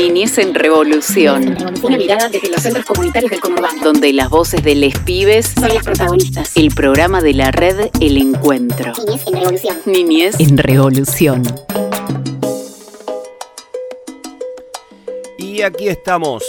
Niñez en Revolución. Una mirada desde los centros comunitarios del conurbano. Donde las voces de les pibes son las protagonistas. El programa de la red El Encuentro. Niñez en Revolución. Niñez en Revolución. Y aquí estamos,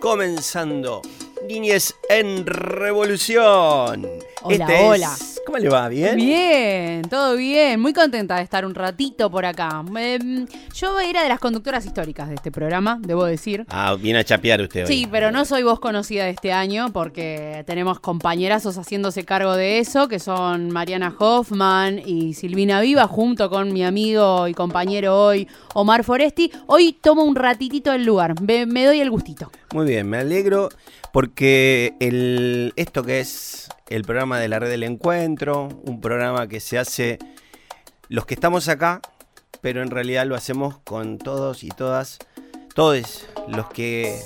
comenzando Niñez en Revolución. Hola, Este es- hola. ¿Cómo le va? ¿Bien? Bien, todo bien. Muy contenta de estar un ratito por acá. Em, yo era de las conductoras históricas de este programa, debo decir. Ah, viene a chapear usted hoy. Sí, pero no soy voz conocida de este año porque tenemos compañerazos haciéndose cargo de eso, que son Mariana Hoffman y Silvina Viva, junto con mi amigo y compañero hoy, Omar Foresti. Hoy tomo un ratitito el lugar, me, me doy el gustito. Muy bien, me alegro porque el, esto que es el programa de la red del encuentro, un programa que se hace los que estamos acá, pero en realidad lo hacemos con todos y todas, todos los que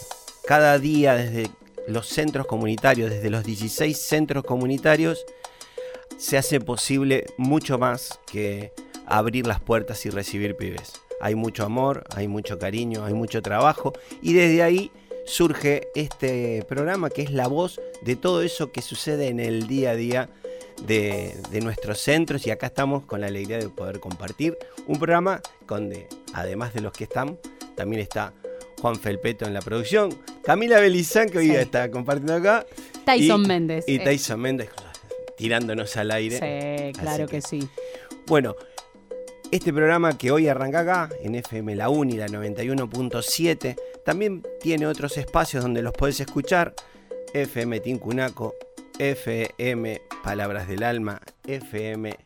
cada día desde los centros comunitarios, desde los 16 centros comunitarios, se hace posible mucho más que abrir las puertas y recibir pibes. Hay mucho amor, hay mucho cariño, hay mucho trabajo y desde ahí surge este programa que es la voz de todo eso que sucede en el día a día de, de nuestros centros y acá estamos con la alegría de poder compartir un programa donde además de los que están, también está Juan Felpeto en la producción, Camila Belizán que hoy Sí. está compartiendo acá Tyson y- Méndez. y Eh, Tyson Méndez tirándonos al aire. Sí, claro que- que sí. Bueno, este programa que hoy arranca acá, en FM La Uni, la 91.7, también tiene otros espacios donde los podés escuchar. FM Tincunaco, FM Palabras del Alma, FM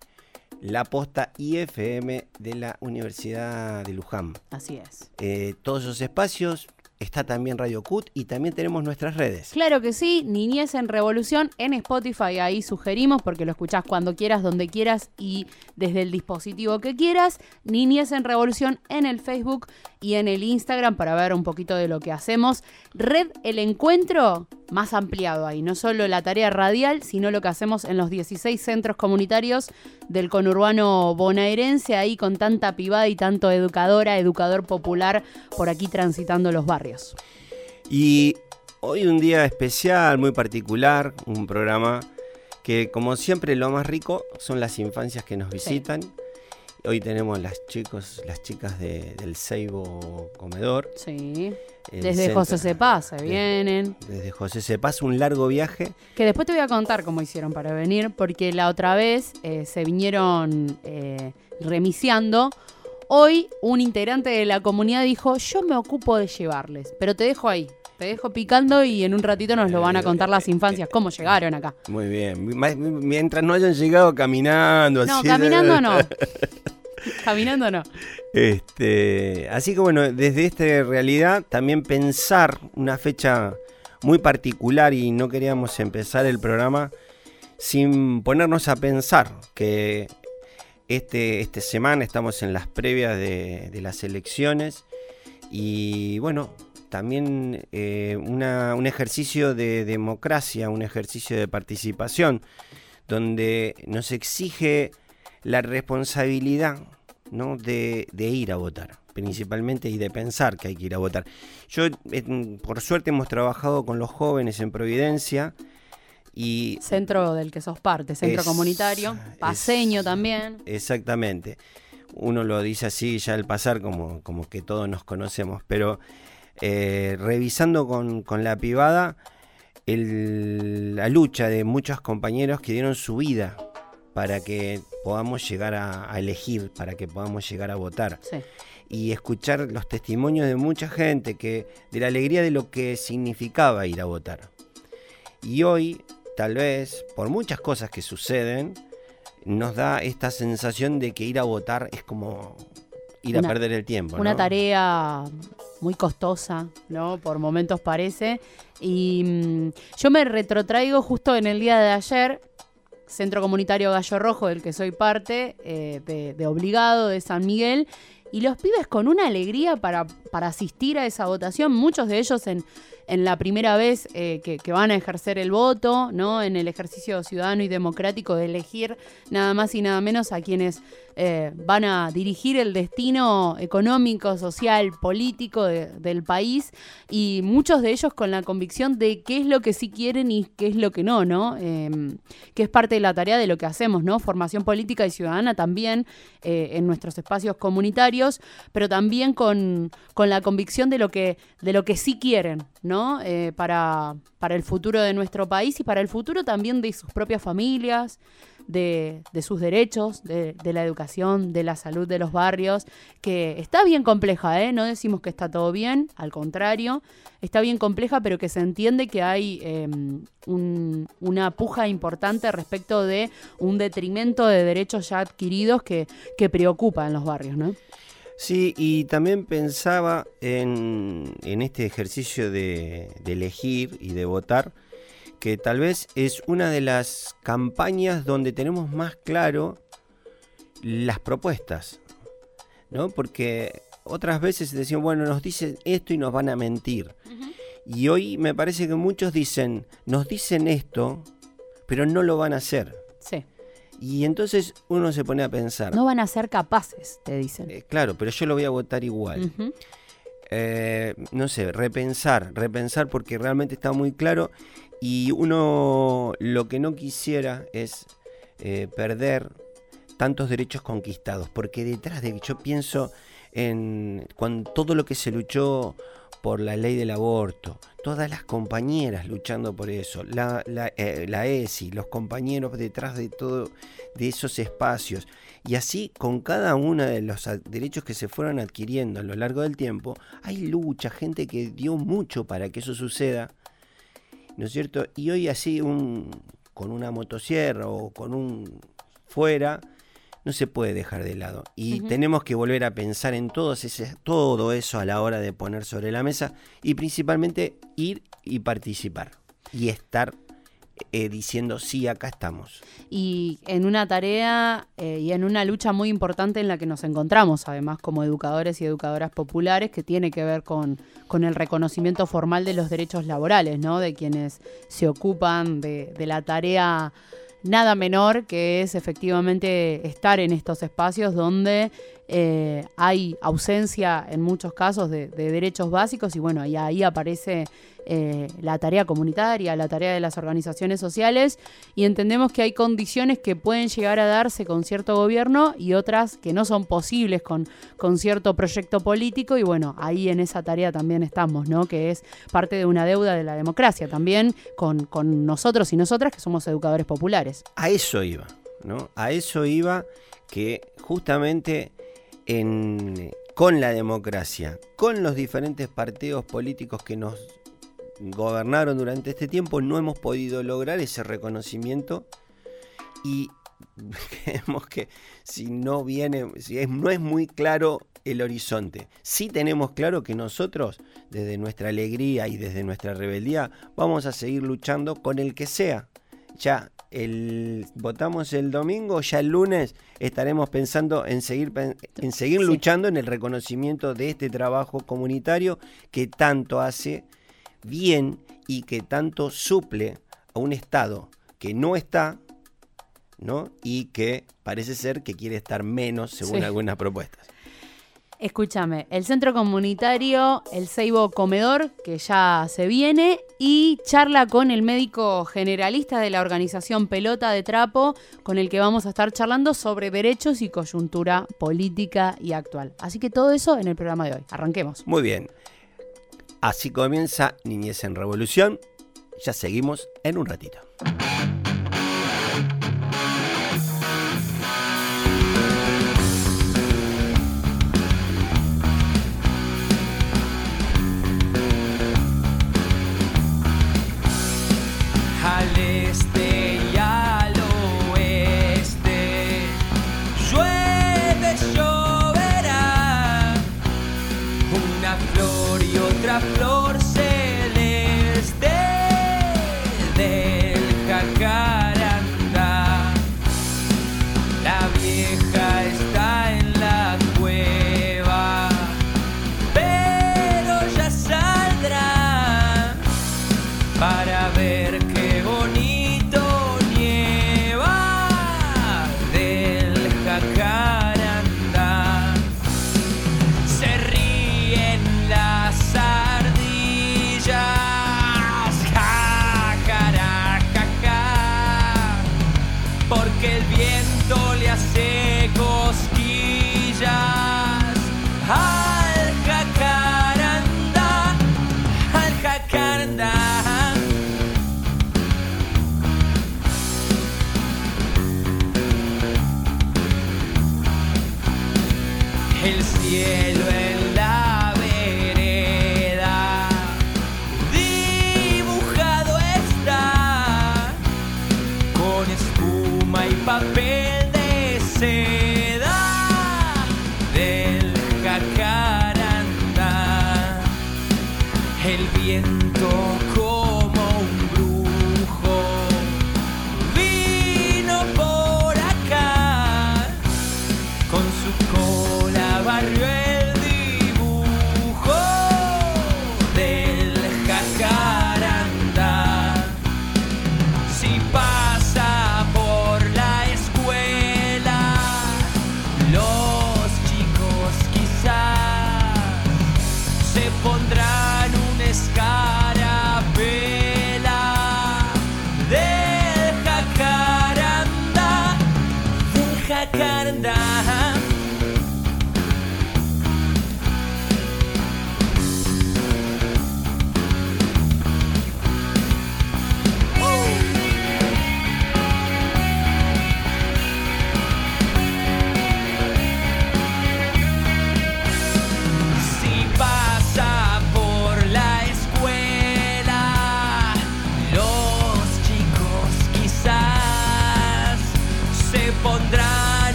La Posta y FM de la Universidad de Luján. Así es. Eh, todos esos espacios, está también Radio Cut y también tenemos nuestras redes. Claro que sí, Niñez en Revolución en Spotify, ahí sugerimos porque lo escuchás cuando quieras, donde quieras y desde el dispositivo que quieras. Niñez en Revolución en el Facebook y en el Instagram para ver un poquito de lo que hacemos. Red El Encuentro, más ampliado ahí, no solo la tarea radial, sino lo que hacemos en los 16 centros comunitarios del conurbano bonaerense, ahí con tanta pibada y tanto educadora, educador popular por aquí transitando los barrios. Y hoy un día especial, muy particular, un programa que como siempre lo más rico son las infancias que nos visitan. Hoy tenemos las chicos, las chicas de- del Seibo Comedor. Sí. Desde centro- José Cepá se vienen. Desde José se pasa un largo viaje. Que después te voy a contar cómo hicieron para venir, porque la otra vez eh, se vinieron eh, remisiando. Hoy un integrante de la comunidad dijo, yo me ocupo de llevarles, pero te dejo ahí. Te dejo picando y en un ratito nos lo van a contar las infancias, cómo llegaron acá. Muy bien. Mientras no hayan llegado caminando. No, así, caminando no. Caminando no. Este, así que bueno, desde esta realidad también pensar una fecha muy particular y no queríamos empezar el programa sin ponernos a pensar que este, esta semana estamos en las previas de, las elecciones y bueno, también eh, un ejercicio de democracia, un ejercicio de participación, donde nos exige la responsabilidad ¿no? de, ir a votar, principalmente y de pensar que hay que ir a votar. Yo, por suerte, hemos trabajado con los jóvenes en Providencia y Centro del que sos parte, centro Es- comunitario, paseño es- también. Exactamente. Uno lo dice así ya al pasar como, como que todos nos conocemos, pero eh, revisando con, con la privada el- la lucha de muchos compañeros que dieron su vida para que podamos llegar a, a elegir, para que podamos llegar a votar Sí. y escuchar los testimonios de mucha gente que de la alegría de lo que significaba ir a votar. Y hoy, tal vez, por muchas cosas que suceden, nos da esta sensación de que ir a votar es como ir Una- a perder el tiempo. Una ¿no? tarea muy costosa, ¿no? Por momentos parece. Y mm, yo me retrotraigo justo en el día de ayer, Centro Comunitario Gallo Rojo, del que soy parte, eh, de, de obligado de San Miguel. Y los pibes con una alegría para, para asistir a esa votación, muchos de ellos en, en la primera vez eh, que, van a ejercer el voto, ¿no? En el ejercicio ciudadano y democrático de elegir nada más y nada menos a quienes eh, van a dirigir el destino económico, social, político de- del país y muchos de ellos con la convicción de qué es lo que sí quieren y qué es lo que no, ¿no? Eh, que es parte de la tarea de lo que hacemos, ¿no? Formación política y ciudadana también eh, en nuestros espacios comunitarios, pero también con, con la convicción de lo que, de lo que sí quieren, ¿no? Eh, para, para el futuro de nuestro país y para el futuro también de sus propias familias, de, de sus derechos, de, la educación, de la salud de los barrios, que está bien compleja, ¿eh? No decimos que está todo bien, al contrario, está bien compleja, pero que se entiende que hay un- una puja importante respecto de un detrimento de derechos ya adquiridos que, que preocupa en los barrios, ¿no? Sí, y también pensaba en, en este ejercicio de, de elegir y de votar, que tal vez es una de las campañas donde tenemos más claro las propuestas, ¿no? Porque otras veces decían, bueno, nos dicen esto y nos van a mentir. Y hoy me parece que muchos dicen, nos dicen esto, pero no lo van a hacer. Sí. Y entonces uno se pone a pensar, No van a ser capaces, te dicen. eh, claro, pero yo lo voy a votar igual. Eh, no sé, repensar, repensar porque realmente está muy claro y uno lo que no quisiera es eh, perder tantos derechos conquistados, porque detrás de yo pienso en cuando todo lo que se luchó por la ley del aborto, todas las compañeras luchando por eso, la, la, eh, ESI, los compañeros detrás de todo de esos espacios, y así con cada uno de los derechos que se fueron adquiriendo a lo largo del tiempo, hay lucha, gente que dio mucho para que eso suceda, ¿no es cierto? Y hoy así un, con una motosierra o con un fuera, no se puede dejar de lado. Y tenemos que volver a pensar en ese, todo eso a la hora de poner sobre la mesa y principalmente ir y participar y estar eh, diciendo sí, acá estamos. y en una tarea eh, y en una lucha muy importante en la que nos encontramos, además, como educadores y educadoras populares, que tiene que ver con, con el reconocimiento formal de los derechos laborales, ¿no? De quienes se ocupan de, de la tarea nada menor, que es efectivamente estar en estos espacios donde eh, hay ausencia en muchos casos de, de derechos básicos y bueno, ahí aparece eh, la tarea comunitaria, la tarea de las organizaciones sociales y entendemos que hay condiciones que pueden llegar a darse con cierto gobierno y otras que no son posibles con, con cierto proyecto político y bueno, ahí en esa tarea también estamos, ¿no? Que es parte de una deuda de la democracia también con, con nosotros y nosotras que somos educadores populares. A eso iba, ¿no? A eso iba que justamente con la democracia, con los diferentes partidos políticos que nos gobernaron durante este tiempo, no hemos podido lograr ese reconocimiento y creemos que si no viene, si no es muy claro el horizonte, sí tenemos claro que nosotros, desde nuestra alegría y desde nuestra rebeldía, vamos a seguir luchando con el que sea. Ya el, votamos el domingo, ya el lunes estaremos pensando en seguir, en seguir Sí. luchando en el reconocimiento de este trabajo comunitario que tanto hace bien y que tanto suple a un Estado que no está, ¿no? Y que parece ser que quiere estar menos según Sí. algunas propuestas. Escúchame, el centro comunitario, el Seibo Comedor, que ya se viene, y charla con el médico generalista de la organización Pelota de Trapo, con el que vamos a estar charlando sobre derechos y coyuntura política y actual. Así que todo eso en el programa de hoy. Arranquemos. Muy bien. Así comienza Niñez en Revolución. Ya seguimos en un ratito. Yeah.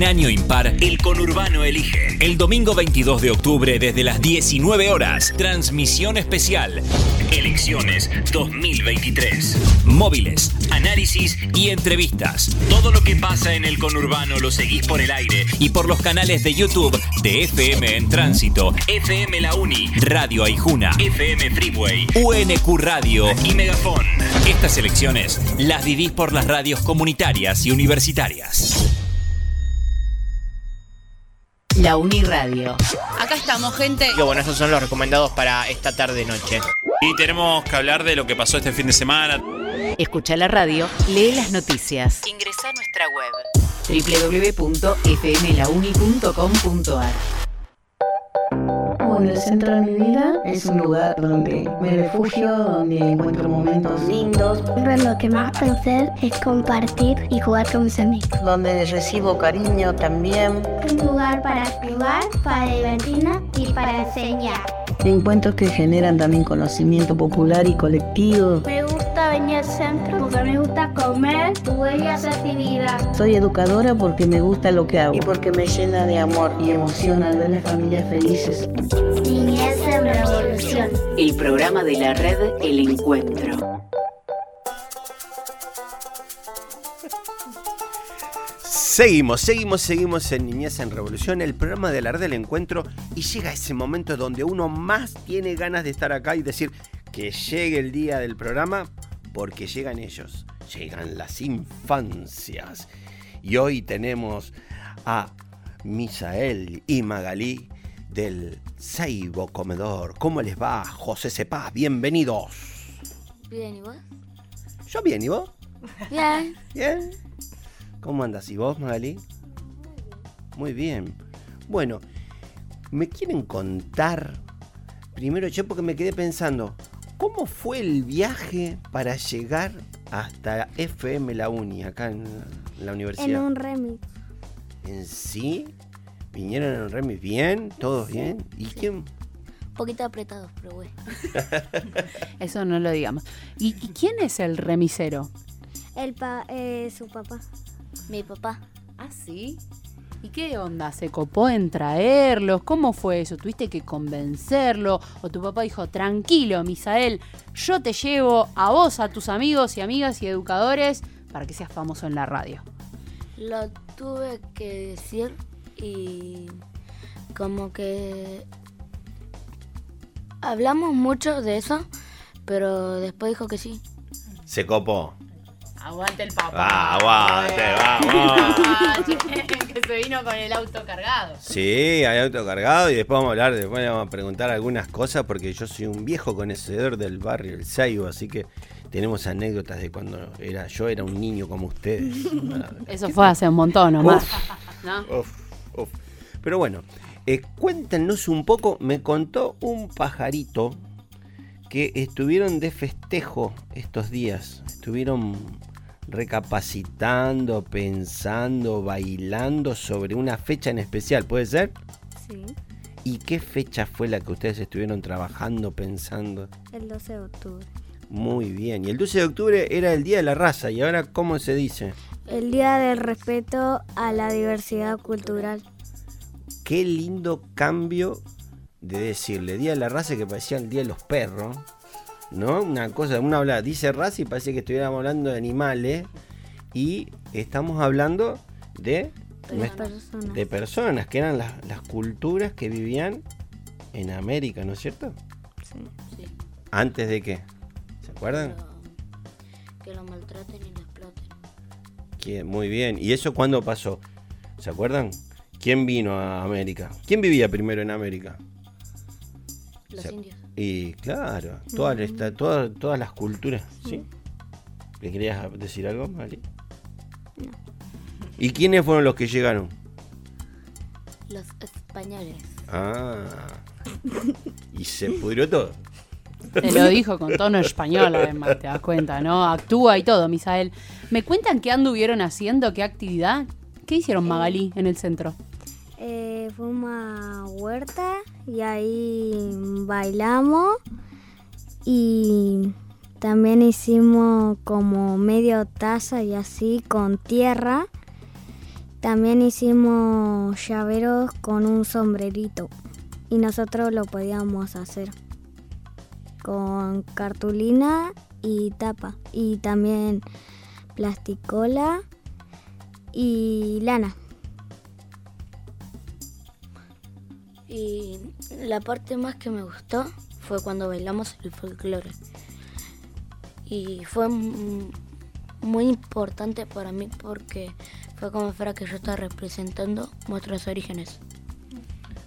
En año impar, el conurbano elige. El domingo 22 de octubre desde las 19 horas, transmisión especial. Elecciones 2023. Móviles, análisis y entrevistas. Todo lo que pasa en el conurbano lo seguís por el aire y por los canales de YouTube de FM en Tránsito, FM La Uni, Radio Aijuna, FM Freeway, UNQ Radio y Megafon. Estas elecciones las vivís por las radios comunitarias y universitarias. La Uniradio. Acá estamos, gente. Digo, bueno, esos son los recomendados para esta tarde-noche. Y tenemos que hablar de lo que pasó este fin de semana. Escucha la radio, lee las noticias. Ingresa a nuestra web www.fmlauni.com.ar Bueno, el centro de mi vida es un lugar donde me refugio, donde encuentro momentos lindos, Pero lo que más puedo hacer es compartir y jugar con mis amigos. donde recibo cariño también. Un lugar para jugar, para divertirnos y para enseñar. Encuentros que generan también conocimiento popular y colectivo. Me gusta venir al centro porque me gusta comer, jugar y hacer actividad. Soy educadora porque me gusta lo que hago y porque me llena de amor y emoción al ver las familias felices. Niñez en revolución. El programa de la red El Encuentro. Seguimos, seguimos, seguimos en Niñez en Revolución, el programa de la red del encuentro, y llega ese momento donde uno más tiene ganas de estar acá y decir que llegue el día del programa, porque llegan ellos, llegan las infancias. Y hoy tenemos a Misael y Magalí del Seibo Comedor. ¿Cómo les va, José Cepaz? Bienvenidos. Bien, ¿y vos? Yo bien, ¿y vos? Bien. Bien. ¿Cómo andas? ¿Y vos, Magali? Muy bien. Bueno, ¿me quieren contar? Primero yo porque me quedé pensando, ¿cómo fue el viaje para llegar hasta FM La Uni, acá en la universidad? En un remix. ¿En sí? ¿Vinieron en el remis bien? ¿Todos bien? ¿Y quién? Un poquito apretados, pero bueno. Eso no lo digamos. ¿Y, y quién es el remisero? El pa eh, su papá. Mi papá. Ah, sí. ¿Y qué onda? ¿Se copó en traerlos? ¿Cómo fue eso? ¿Tuviste que convencerlo? ¿O tu papá dijo, tranquilo, Misael, yo te llevo a vos, a tus amigos y amigas y educadores para que seas famoso en la radio? Lo tuve que decir y como que hablamos mucho de eso, pero después dijo que sí. Se copó. Aguante el papá. Ah, aguante, vamos. que se vino con el auto cargado. Sí, hay auto cargado y después vamos a hablar, después vamos a preguntar algunas cosas porque yo soy un viejo conocedor del barrio El Saibo, así que tenemos anécdotas de cuando era yo era un niño como ustedes. Eso fue hace un montón nomás. ¿No? Uf, uf. Pero bueno, Eh, cuéntenos un poco, me contó un pajarito que estuvieron de festejo estos días, estuvieron recapacitando, pensando, bailando sobre una fecha en especial, ¿puede ser? Sí, ¿Y qué fecha fue la que ustedes estuvieron trabajando, pensando? el 12 de octubre. Muy bien, y el 12 de octubre era el Día de la Raza, ¿y ahora cómo se dice? El Día del Respeto a la Diversidad Cultural. Qué lindo cambio de decirle Día de la Raza que parecía el Día de los Perros, ¿no? Una cosa, uno habla, dice raza y parece que estuviéramos hablando de animales y estamos hablando de, Personas. de personas, que eran las, las culturas que vivían en América, ¿no es cierto? Sí. Sí, ¿Antes de qué? ¿Se acuerdan? pero que lo maltraten y lo exploten. Que- muy bien. ¿Y eso cuándo pasó? ¿Se acuerdan? ¿Quién vino a América? ¿Quién vivía primero en América? Los Se- indios. Y claro, todas, esta- todas, todas las culturas, ¿sí? ¿Le querías decir algo, Mali? ¿Y quiénes fueron los que llegaron? Los españoles. Ah. Y se pudrió todo. Te lo dijo con tono español, además, te das cuenta, ¿no? Actúa y todo, Misael. ¿Me cuentan qué anduvieron haciendo? ¿Qué actividad? ¿Qué hicieron Magalí en el centro? Eh, fuimos a huerta y ahí bailamos y también hicimos como medio taza y así con tierra. También hicimos llaveros con un sombrerito y nosotros lo podíamos hacer con cartulina y tapa y también plasticola y lana. Y la parte más que me gustó fue cuando bailamos el folclore. Y fue muy importante para mí porque fue como fuera que yo estaba representando nuestros orígenes.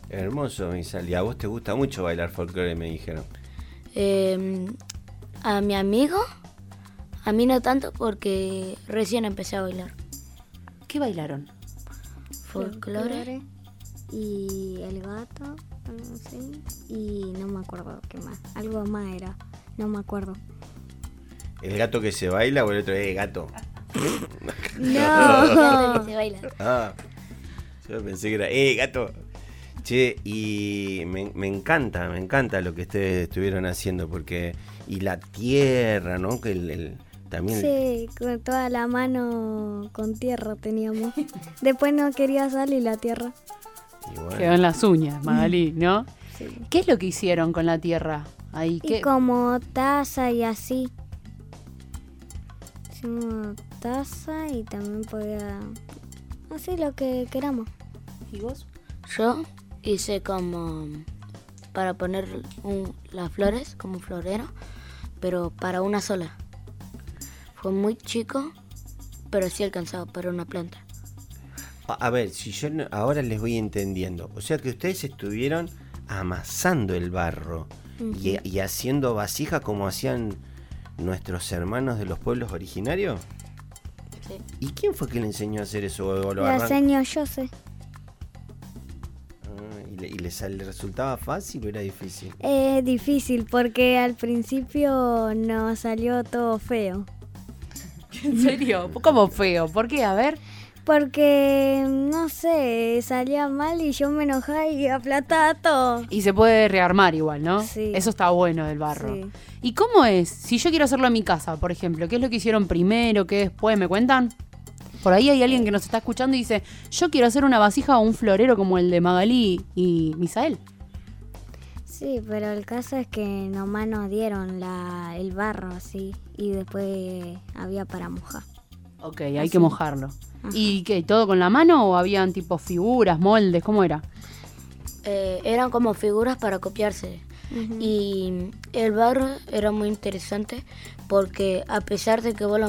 Hermoso, Misal. Y a vos te gusta mucho bailar folclore, me dijeron. Eh, a mi amigo, a mí no tanto porque recién empecé a bailar. ¿Qué bailaron? Folclore. Y el gato, algo así, y no me acuerdo qué más, algo más era, no me acuerdo. ¿El gato que se baila o el otro eh, gato? Gato que se baila. Ah, yo pensé que era, eh, gato. Che, y me, me encanta, me encanta lo que ustedes estuvieron haciendo, porque, y la tierra, ¿no? Que el, el- también Sí, con toda la mano con tierra teníamos. Después no quería salir la tierra. Bueno, Quedó en las uñas, Magalí, ¿no? Sí. ¿Qué es lo que hicieron con la tierra? Ahí, Y como taza y así. Hicimos taza y también podía... Así lo que queramos. ¿Y vos? Yo hice como para poner un- las flores como un florero, pero para una sola. Fue muy chico, pero sí alcanzaba para una planta. A ver, si yo no- ahora les voy entendiendo. O sea que ustedes estuvieron amasando el barro y, y haciendo vasijas como hacían nuestros hermanos de los pueblos originarios. Sí. ¿Y quién fue que le enseñó a hacer eso? ¿O lo arran- señor yo sé. Ah, ¿Y, le, y le sal- le resultaba fácil o era difícil? Es difícil porque al principio nos salió todo feo. ¿En serio? ¿Cómo feo? ¿Por qué? A ver. Porque, no sé, salía mal y yo me enojaba y aplataba todo. Y se puede rearmar igual, ¿no? Sí. Eso está bueno del barro. Sí. ¿Y cómo es? Si yo quiero hacerlo en mi casa, por ejemplo, ¿qué es lo que hicieron primero? ¿Qué después? ¿Me cuentan? Por ahí hay alguien que nos está escuchando y dice, yo quiero hacer una vasija o un florero como el de Magalí y Misael. Sí, pero el caso es que nomás nos dieron la, el barro así y después había para mojar. Ok, hay Así. que mojarlo. ¿Y qué? ¿Todo con la mano o habían tipo figuras, moldes? ¿Cómo era? Eh, eran como figuras para copiarse. Y el barro era muy interesante porque a pesar de que vos lo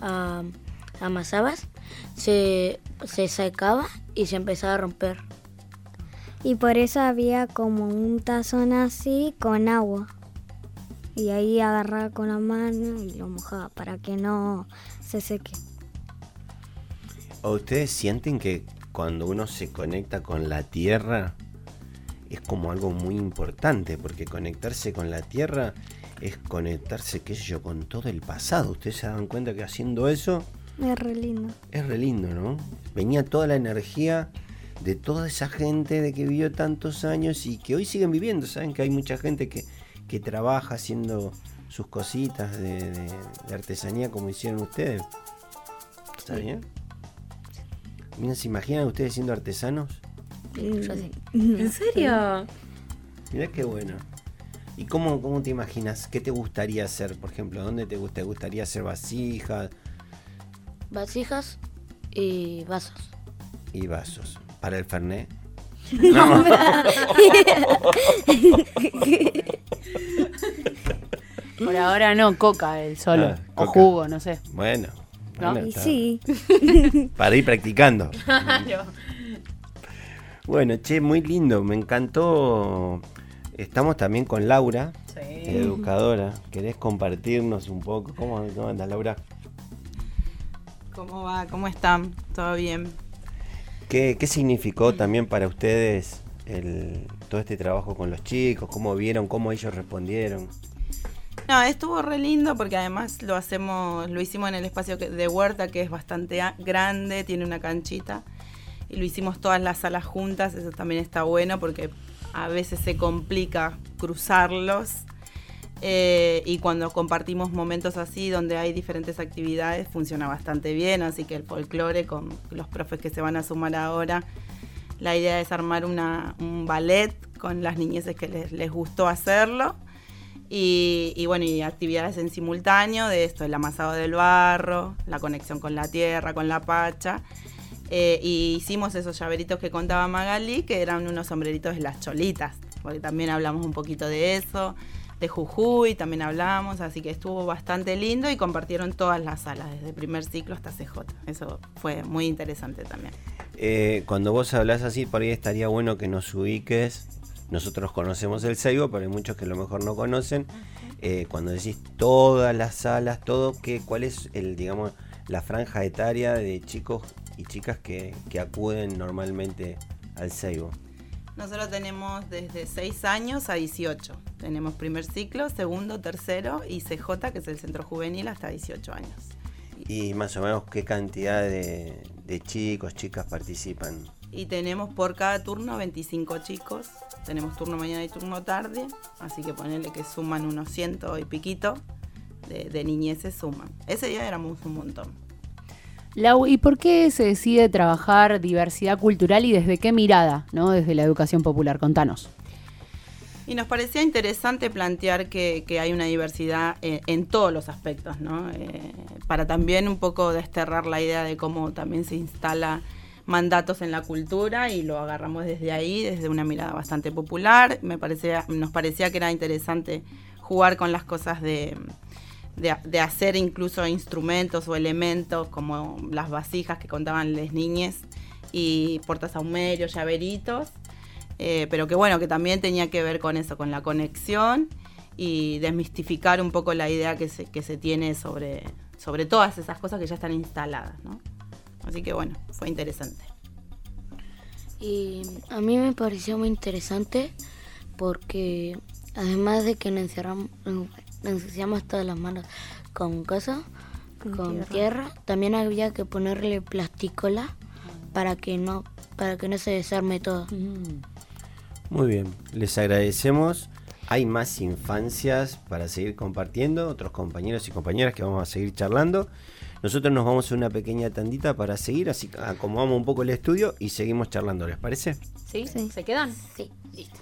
a- amasabas, se, se secaba y se empezaba a romper. Y por eso había como un tazón así con agua. Y ahí agarraba con la mano y lo mojaba para que no se seque. ¿O ustedes sienten que cuando uno se conecta con la tierra, es como algo muy importante, porque conectarse con la tierra es conectarse, qué sé yo, con todo el pasado. Ustedes se dan cuenta que haciendo eso Es re lindo. es re lindo, ¿no? Venía toda la energía de toda esa gente de que vivió tantos años y que hoy siguen viviendo. Saben que hay mucha gente que, que trabaja haciendo sus cositas de, de- de artesanía como hicieron ustedes. ¿Está bien? Miren, ¿se imaginan ustedes siendo artesanos? Yo sí. ¿En serio? Mirá qué bueno. ¿Y cómo, cómo te imaginas? ¿Qué te gustaría hacer, por ejemplo? ¿Dónde te, te gustaría hacer vasijas Vasijas y vasos. y vasos? ¿Para el Fernet? Por ahora no, coca el solo. Ah, o coca. jugo, no sé. Bueno. ¿No? bueno, Y sí. Para ir practicando. Claro. Bueno, che, muy lindo, me encantó. Estamos también con Laura, educadora. ¿Querés compartirnos un poco? ¿Cómo, cómo andas, Laura? ¿Cómo va? ¿Cómo están? ¿Todo bien? ¿Qué, qué significó también para ustedes el, todo este trabajo con los chicos? ¿Cómo vieron? ¿Cómo ellos respondieron? No, estuvo re lindo porque además lo hacemos, lo hicimos en el espacio de huerta que es bastante grande, tiene una canchita. Y lo hicimos todas las salas juntas, eso también está bueno porque a veces se complica cruzarlos. Eh, y cuando compartimos momentos así donde hay diferentes actividades funciona bastante bien, así que el folclore con los profes que se van a sumar ahora, la idea es armar un ballet con las niñeces que les gustó hacerlo. Y, y bueno, y actividades en simultáneo de esto, el amasado del barro, la conexión con la tierra, con la pacha. Eh, y hicimos esos llaveritos que contaba Magali, que eran unos sombreritos de las cholitas, porque también hablamos un poquito de eso, de Jujuy también hablamos, así que estuvo bastante lindo y compartieron todas las salas, desde primer ciclo hasta CJ. Eso fue muy interesante también. Eh, cuando vos hablas así, por ahí estaría bueno que nos ubiques. Nosotros conocemos el Seibo, pero hay muchos que a lo mejor no conocen. Eh, cuando decís todas las salas, todo, ¿qué, ¿cuál es el, digamos, la franja etaria de chicos y chicas que, que acuden normalmente al Seibo? Nosotros tenemos desde 6 años a 18. Tenemos primer ciclo, segundo, tercero y CJ, que es el centro juvenil, hasta 18 años. Y más o menos qué cantidad de, de chicos, chicas participan. Y tenemos por cada turno 25 chicos. Tenemos turno mañana y turno tarde. Así que ponerle que suman unos ciento y piquito de, de niñeces suman. Ese día éramos un montón. Lau, ¿y por qué se decide trabajar diversidad cultural y desde qué mirada, no? Desde la educación popular. Contanos. Y nos parecía interesante plantear que, que hay una diversidad en, en todos los aspectos, ¿no? Eh, para también un poco desterrar la idea de cómo también se instala mandatos en la cultura y lo agarramos desde ahí, desde una mirada bastante popular. Me parecía, nos parecía que era interesante jugar con las cosas de, de, hacer incluso instrumentos o elementos como las vasijas que contaban las niñas y portasahumerios, llaveritos eh, pero que bueno, que también tenía que ver con eso, con la conexión y desmistificar un poco la idea que se, que se tiene sobre, sobre todas esas cosas que ya están instaladas, ¿no? Así que bueno, fue interesante. Y a mí me pareció muy interesante porque además de que nos encerramos, nos ensuciamos todas las manos con cosas, con, tierra. tierra. también había que ponerle plasticola para que no para que no se desarme todo. Muy bien, les agradecemos. Hay más infancias para seguir compartiendo, otros compañeros y compañeras que vamos a seguir charlando. Nosotros nos vamos a una pequeña tandita para seguir, así que acomodamos un poco el estudio y seguimos charlando, ¿les parece? ¿Sí? ¿Se quedan? Sí, listo.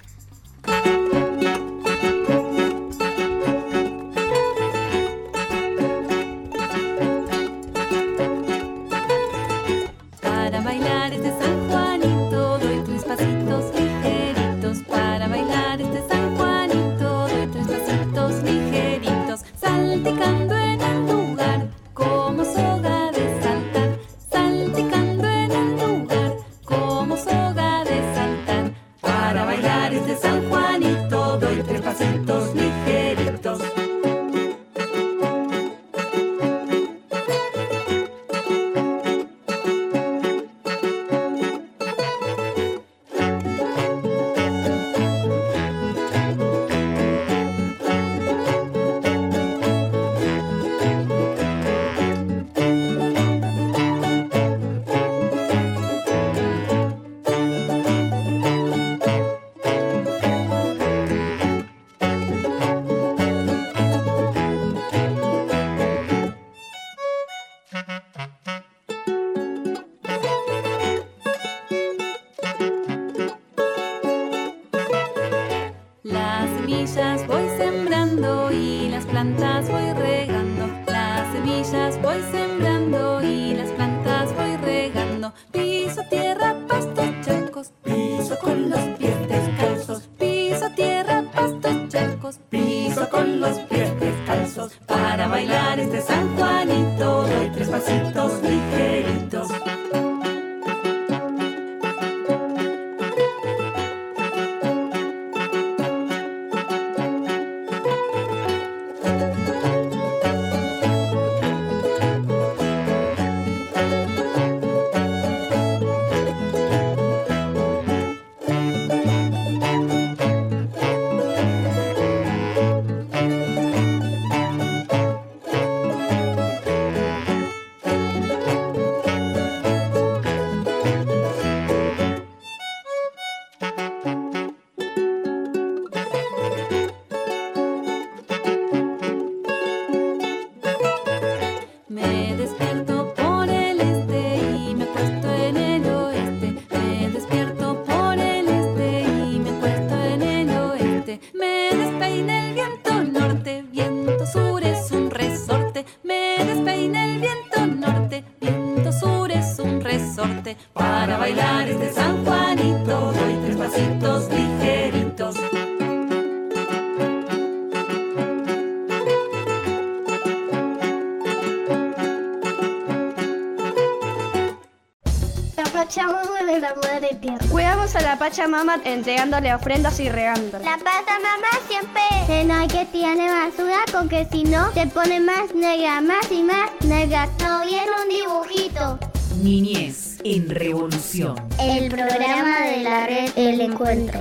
Pachamama de la Madre Tierra. Cuidamos a la Pachamama entregándole ofrendas y regando. La Pachamama siempre se no que tiene basura porque si no se pone más negra, más y más negra. No viene un dibujito. Niñez en Revolución. El programa de la red El Encuentro.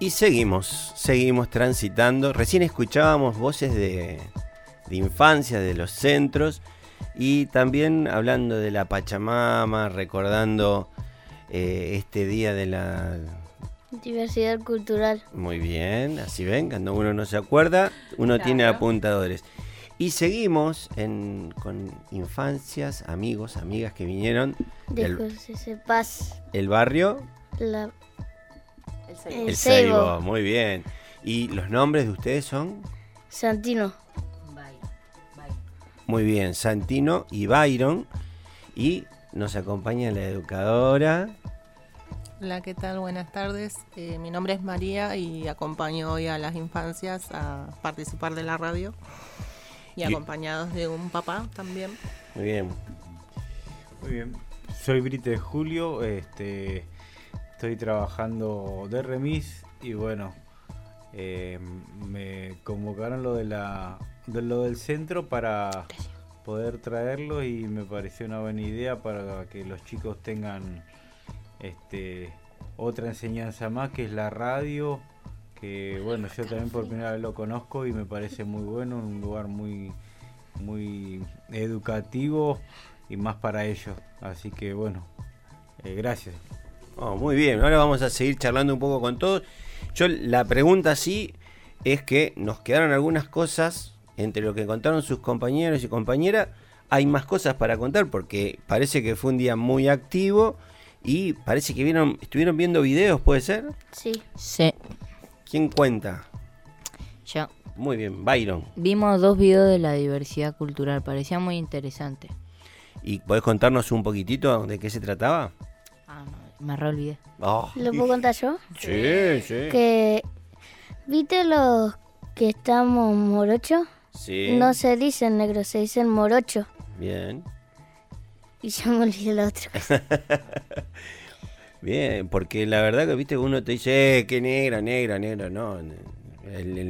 Y seguimos, seguimos transitando. Recién escuchábamos voces de, de infancia, de los centros, y también hablando de la Pachamama, recordando eh, este día de la... Diversidad cultural. Muy bien, así ven, cuando uno no se acuerda, uno tiene apuntadores. Y seguimos en- con infancias, amigos, amigas que vinieron De del José el barrio La... El Seibo, muy bien. ¿Y los nombres de ustedes son? Santino. Muy bien, Santino y Byron. Y nos acompaña la educadora. Hola, ¿qué tal? Buenas tardes. Eh, mi nombre es María y acompaño hoy a las infancias a participar de la radio y Y- acompañados de un papá también. Muy bien. Muy bien. Soy Brite Julio, este, estoy trabajando de remis y bueno, eh, me convocaron lo de la de lo del centro para poder traerlo y me pareció una buena idea para que los chicos tengan este otra enseñanza más que es la radio que bueno yo también por primera vez lo conozco y me parece muy bueno un lugar muy muy educativo y más para ellos. Así que bueno eh, gracias. Oh, muy bien, ahora vamos a seguir charlando un poco con todos. Yo la pregunta sí es que nos quedaron algunas cosas entre lo que contaron sus compañeros y compañeras. Hay más cosas para contar porque parece que fue un día muy activo y parece que vieron, estuvieron viendo videos, ¿puede ser? Sí. Sí. ¿Quién cuenta? Yo. Muy bien, Byron. Vimos dos videos de la diversidad cultural, parecía muy interesante. ¿Y podés contarnos un poquitito de qué se trataba? Ah, no, me re olvidé. Oh, ¿Lo puedo contar yo? Sí, sí. Que. ¿Viste los que estamos morochos? Sí. No se dicen negro, se dicen morocho. Bien. Y ya me olvidé la otra cosa. Bien, porque la verdad que viste uno te dice, eh, qué negra, negra, negra, no.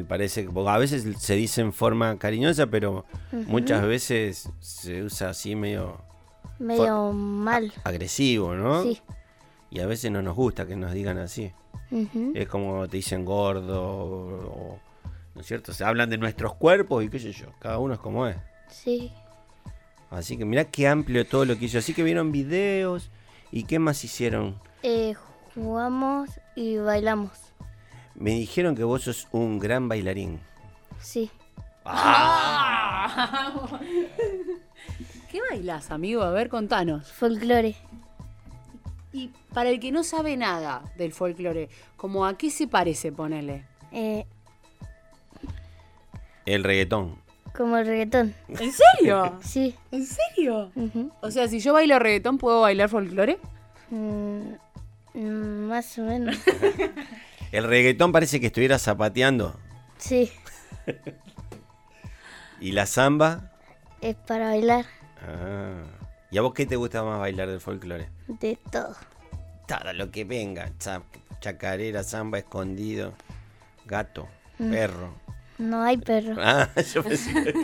Parece a veces se dice en forma cariñosa, pero muchas veces se usa así medio Medio mal. agresivo, ¿no? Sí. Y a veces no nos gusta que nos digan así. Es como te dicen gordo, o, ¿no es cierto? Se hablan de nuestros cuerpos y qué sé yo, cada uno es como es. Sí. Así que mirá qué amplio todo lo que hizo. Así que vieron videos y qué más hicieron. Eh, jugamos y bailamos. Me dijeron que vos sos un gran bailarín. Sí. ¿Qué bailás, amigo? A ver, contanos. Folclore. Y para el que no sabe nada del folclore, como a qué se parece, ponele. Eh, El reggaetón. como el reggaetón. ¿En serio? Sí. ¿En serio? O sea, si yo bailo reggaetón, ¿puedo bailar folclore? Mm, mm, más o menos. El reggaetón parece que estuviera zapateando. Sí, ¿Y la samba? es para bailar Ah. ¿Y a vos qué te gusta más bailar del folclore? de todo. Todo lo que venga. cha- chacarera, samba, escondido, gato, Mm. perro. No hay perro. Ah, yo pensé.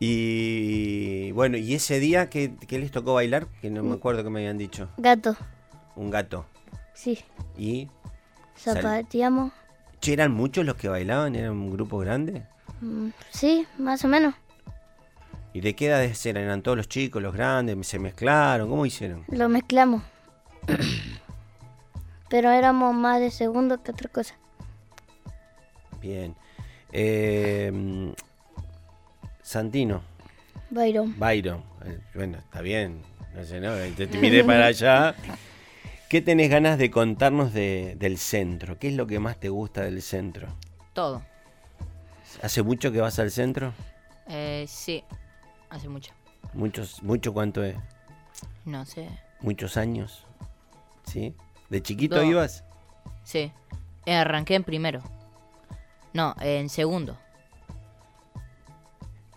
y bueno, ¿y ese día qué, qué les tocó bailar? Que no me acuerdo que me habían dicho. Gato, Un gato. sí. ¿Y? Zapateamos. Che, ¿Eran muchos los que bailaban? ¿Era un grupo grande? Mm, sí, más o menos. ¿Y de qué edades eran? ¿Eran todos los chicos, los grandes? ¿Se mezclaron? ¿Cómo hicieron? Lo mezclamos. Pero éramos más de segundo que otra cosa. Bien. Eh, mm, Santino, Byron. Byron. eh, Bueno, está bien. No sé, ¿no? Te, te miré para allá. ¿Qué tenés ganas de contarnos de- del centro? ¿Qué es lo que más te gusta del centro? Todo. ¿Hace mucho que vas al centro? Eh, sí, hace mucho. Muchos, ¿Mucho cuánto es? No sé. ¿Muchos años? ¿Sí? ¿De chiquito ibas? Sí. Eh, arranqué en primero. No, en segundo.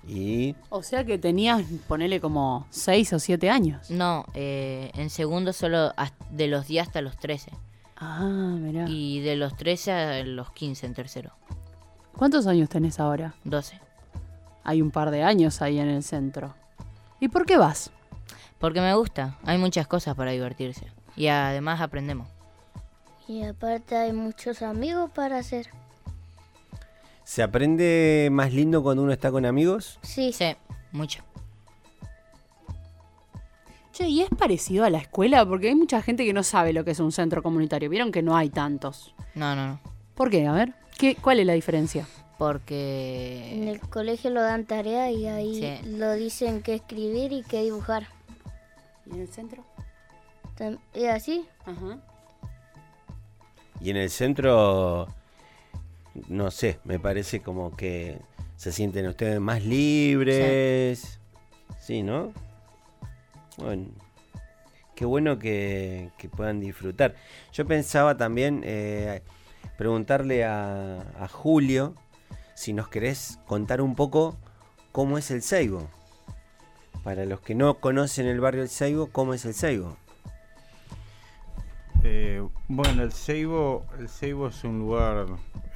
Y O sea que tenías, ponele como 6 o 7 años. No, eh, en segundo solo de los 10 hasta los 13. Ah, mirá. Y de los 13 a los 15 en tercero. ¿Cuántos años tenés ahora? 12. Hay un par de años ahí en el centro. ¿Y por qué vas? Porque me gusta. Hay muchas cosas para divertirse. Y además aprendemos. Y aparte hay muchos amigos para hacer. ¿Se aprende más lindo cuando uno está con amigos? Sí. Sí, mucho. Che, ¿y es parecido a la escuela? Porque hay mucha gente que no sabe lo que es un centro comunitario. Vieron que no hay tantos. No, no, no. ¿Por qué? A ver, ¿qué, ¿cuál es la diferencia? Porque... En el colegio lo dan tarea y ahí Sí. lo dicen que escribir y que dibujar. ¿Y en el centro? Tam- ¿Y así? Ajá. Y en el centro, no sé, me parece como que se sienten ustedes más libres. Sí, ¿no? Bueno, qué bueno que, puedan disfrutar. Yo pensaba también eh, preguntarle a, Julio si nos querés contar un poco cómo es el Seibo. Para los que no conocen el barrio El Seibo, ¿cómo es el Seibo? Eh, bueno, el Seibo, el Seibo es un lugar,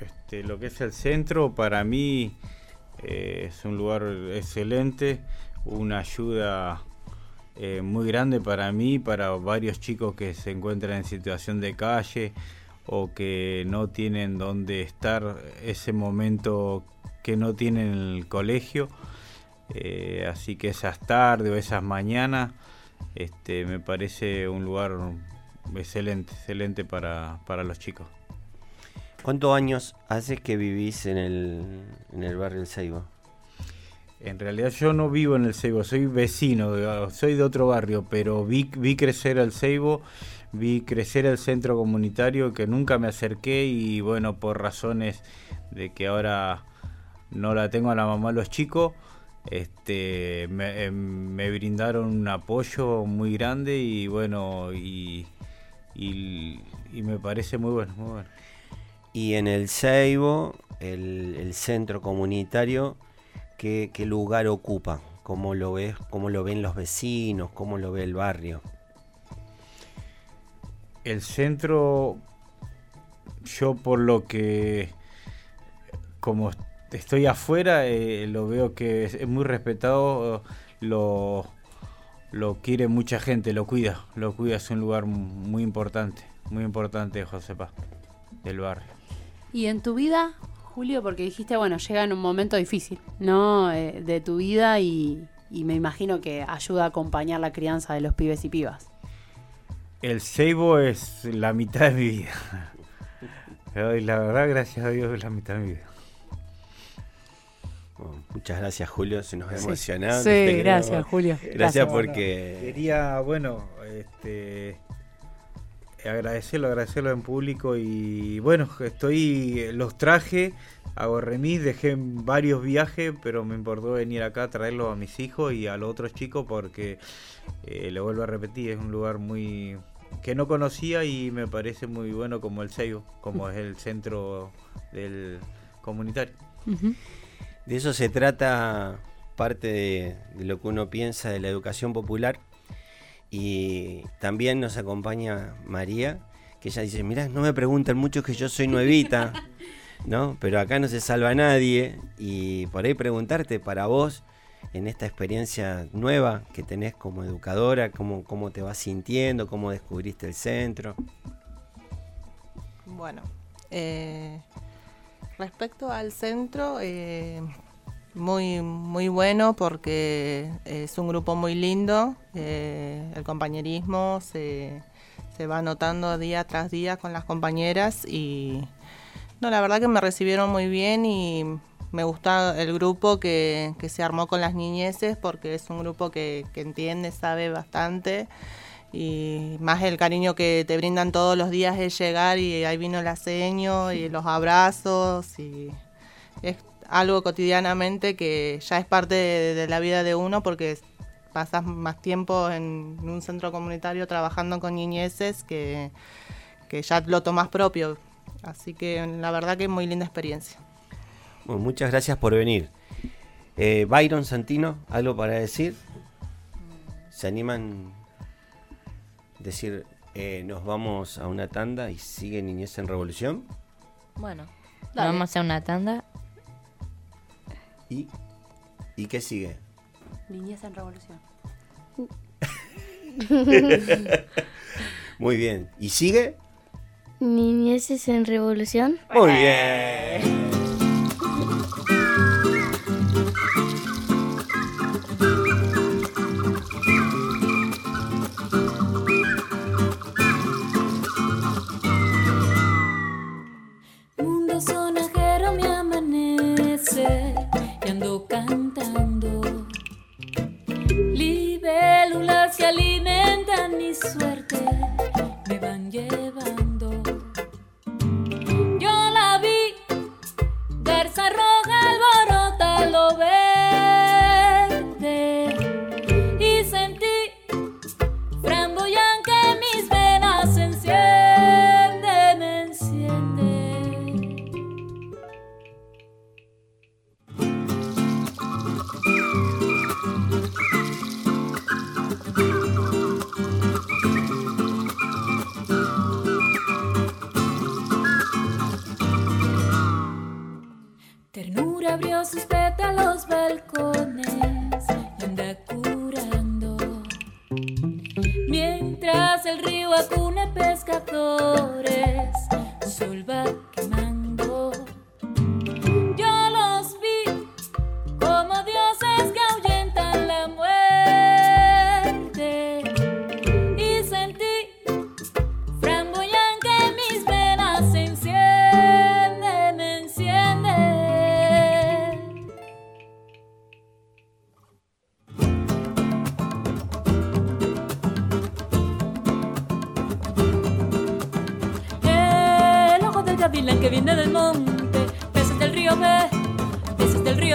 este, lo que es el centro, para mí eh, es un lugar excelente, una ayuda eh, muy grande para mí, para varios chicos que se encuentran en situación de calle o que no tienen dónde estar ese momento que no tienen en el colegio. Así que esas tardes o esas mañanas este, me parece un lugar excelente, excelente para, para los chicos. ¿Cuántos años haces que vivís en el, en el barrio El Seibo? En realidad yo no vivo en el Ceibo, soy vecino, soy de otro barrio, pero vi, vi crecer el Ceibo, vi crecer el centro comunitario que nunca me acerqué y bueno, por razones de que ahora no la tengo a la mamá los chicos, este, me, em, me brindaron un apoyo muy grande y bueno, y, y, y me parece muy bueno, muy bueno. Y en el Seibo, el, el centro comunitario, ¿qué, qué lugar ocupa? ¿Cómo lo ves? ¿Cómo lo ven los vecinos? ¿Cómo lo ve el barrio? El centro, yo por lo que, como estoy afuera, eh, lo veo que es, muy respetado, lo, lo quiere mucha gente, lo cuida, lo cuida, es un lugar muy importante, muy importante, Josepa, del barrio. ¿Y en tu vida, Julio? Porque dijiste, bueno, llega en un momento difícil, ¿no? Eh, de tu vida y, y me imagino que ayuda a acompañar la crianza de los pibes y pibas. El ceibo es la mitad de mi vida. La verdad, gracias a Dios, es la mitad de mi vida. Bueno, muchas gracias, Julio. Se nos ha Sí. emocionado. Sí, gracias, Julio. Gracias porque. quería, bueno, este agradecerlo, agradecerlo en público y bueno, estoy los traje, hago remis, dejé varios viajes, pero me importó venir acá a traerlos a mis hijos y a los otros chicos porque eh, le vuelvo a repetir, es un lugar muy que no conocía y me parece muy bueno como el Seibo, como es el centro del comunitario. De eso se trata parte de, de lo que uno piensa de la educación popular. Y también nos acompaña María, que ella dice, mirá, no me preguntan mucho que yo soy nuevita, ¿no? Pero acá no se salva nadie. Y por ahí preguntarte para vos, en esta experiencia nueva que tenés como educadora, cómo, cómo te vas sintiendo, cómo descubriste el centro. Bueno, eh, respecto al centro, eh, muy, muy bueno porque es un grupo muy lindo, eh, el compañerismo se, se va notando día tras día con las compañeras y no, la verdad que me recibieron muy bien y me gusta el grupo que, que se armó con las niñeces porque es un grupo que, que entiende, sabe bastante y más el cariño que te brindan todos los días es llegar y ahí vino el aseño y los abrazos y es algo cotidianamente que ya es parte de, de la vida de uno porque pasas más tiempo en un centro comunitario trabajando con niñeces que, que ya lo tomas propio. Así que la verdad que es muy linda experiencia. Bueno, muchas gracias por venir. Eh, Byron Santino, ¿algo para decir? ¿Se animan decir, eh, nos vamos a una tanda y sigue Niñez en Revolución? Bueno, Dale. vamos a una tanda. ¿Y, ¿y qué sigue? Niñez en revolución. Muy bien. ¿Y sigue? Niñeces en revolución. Muy bien.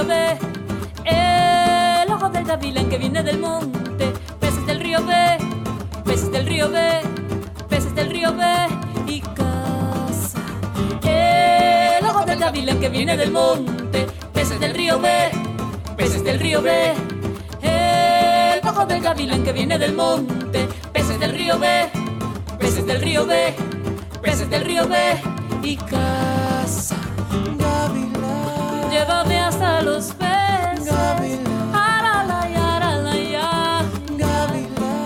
Río. El ojo del gavilán que viene del monte, peces del río B, peces del río B, peces del río B y casa. El ojo del gavilán que viene del monte, peces del río B, peces del río B. El ojo del gavilán que viene del monte, peces del río B, peces del río B, peces del río B y casa. Llévame hasta los peces. Arala y arala ya.